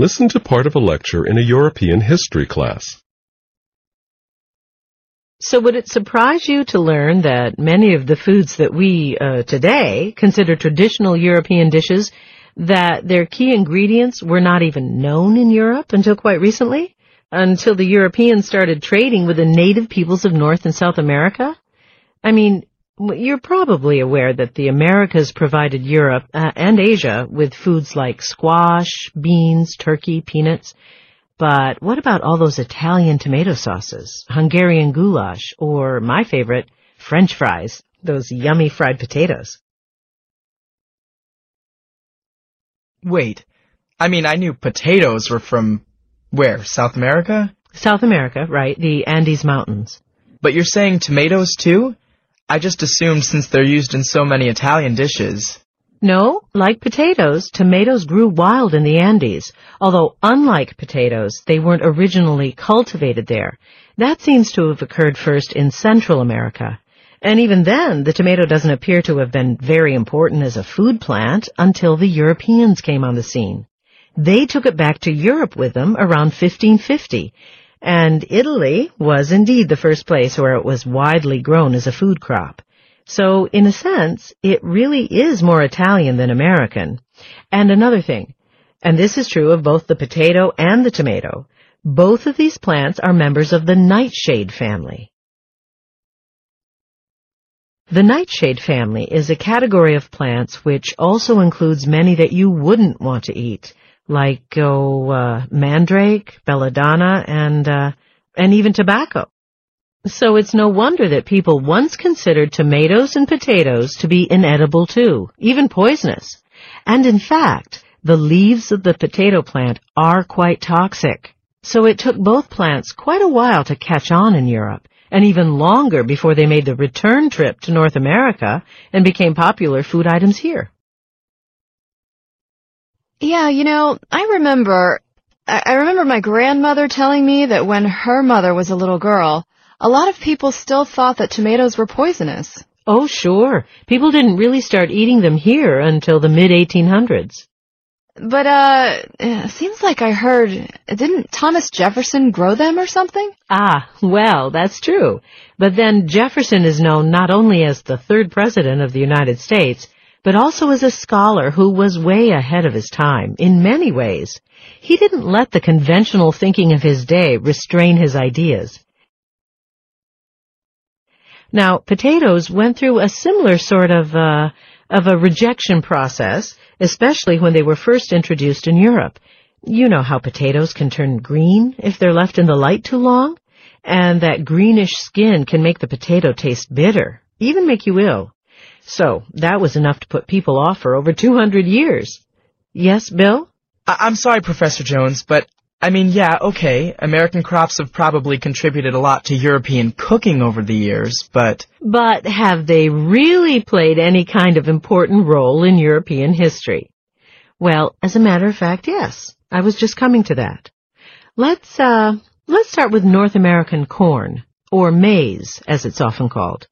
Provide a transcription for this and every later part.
Listen to part of a lecture in a European history class. So would it surprise you to learn that many of the foods that we uh, today consider traditional European dishes, that their key ingredients were not even known in Europe until quite recently? Until the Europeans started trading with the native peoples of North and South America? I mean, you're probably aware that the Americas provided Europe uh, and Asia with foods like squash, beans, turkey, peanuts. But what about all those Italian tomato sauces, Hungarian goulash, or my favorite, French fries, those yummy fried potatoes? Wait, I mean, I knew potatoes were from where? South America? South America, right, the Andes Mountains. But you're saying tomatoes too? I just assumed since they're used in so many Italian dishes. No, like potatoes, tomatoes grew wild in the Andes, although unlike potatoes, they weren't originally cultivated there. That seems to have occurred first in Central America. And even then, the tomato doesn't appear to have been very important as a food plant until the Europeans came on the scene. They took it back to Europe with them around 1550, and Italy was indeed the first place where it was widely grown as a food crop. So in a sense, it really is more Italian than American. And another thing, and this is true of both the potato and the tomato, both of these plants are members of the nightshade family. The nightshade family is a category of plants which also includes many that you wouldn't want to eat, like oh, uh, mandrake, belladonna, and uh, and even tobacco. So it's no wonder that people once considered tomatoes and potatoes to be inedible too, even poisonous. And in fact, the leaves of the potato plant are quite toxic. So it took both plants quite a while to catch on in Europe, and even longer before they made the return trip to North America and became popular food items here. Yeah, you know, I remember, I remember my grandmother telling me that when her mother was a little girl, a lot of people still thought that tomatoes were poisonous. Oh, sure. People didn't really start eating them here until the mid-1800s. But, uh, seems like I heard, didn't Thomas Jefferson grow them or something? Ah, well, that's true. But then Jefferson is known not only as the third president of the United States, but also as a scholar who was way ahead of his time in many ways. He didn't let the conventional thinking of his day restrain his ideas. Now, potatoes went through a similar sort of, uh, of a rejection process, especially when they were first introduced in Europe. You know how potatoes can turn green if they're left in the light too long? And that greenish skin can make the potato taste bitter, even make you ill. So, that was enough to put people off for over 200 years. Yes, Bill? I- am sorry, Professor Jones, but I mean, yeah, okay, American crops have probably contributed a lot to European cooking over the years, but... But have they really played any kind of important role in European history? Well, as a matter of fact, yes. I was just coming to that. Let's, uh, let's start with North American corn, or maize, as it's often called.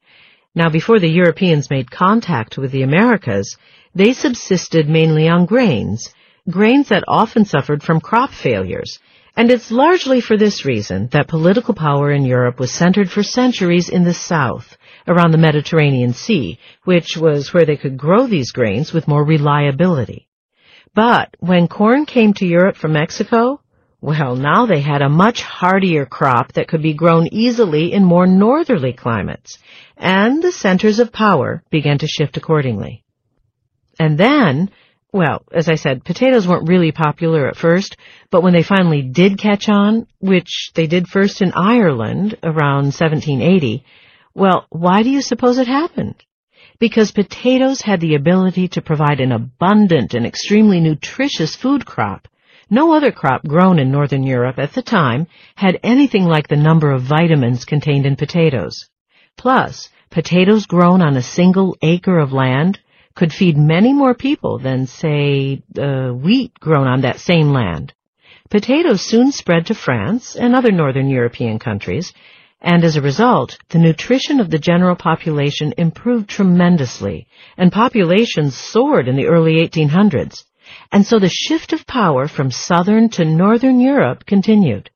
Now, before the Europeans made contact with the Americas, they subsisted mainly on grains, grains that often suffered from crop failures. And it's largely for this reason that political power in Europe was centered for centuries in the south, around the Mediterranean Sea, which was where they could grow these grains with more reliability. But when corn came to Europe from Mexico, well, now they had a much hardier crop that could be grown easily in more northerly climates, and the centers of power began to shift accordingly. And then, well, as I said, potatoes weren't really popular at first, but when they finally did catch on, which they did first in Ireland around 1780, well, why do you suppose it happened? Because potatoes had the ability to provide an abundant and extremely nutritious food crop. No other crop grown in Northern Europe at the time had anything like the number of vitamins contained in potatoes. Plus, potatoes grown on a single acre of land could feed many more people than, say, uh, wheat grown on that same land. Potatoes soon spread to France and other northern European countries, and as a result, the nutrition of the general population improved tremendously, and populations soared in the early 1800s. And so the shift of power from southern to northern Europe continued.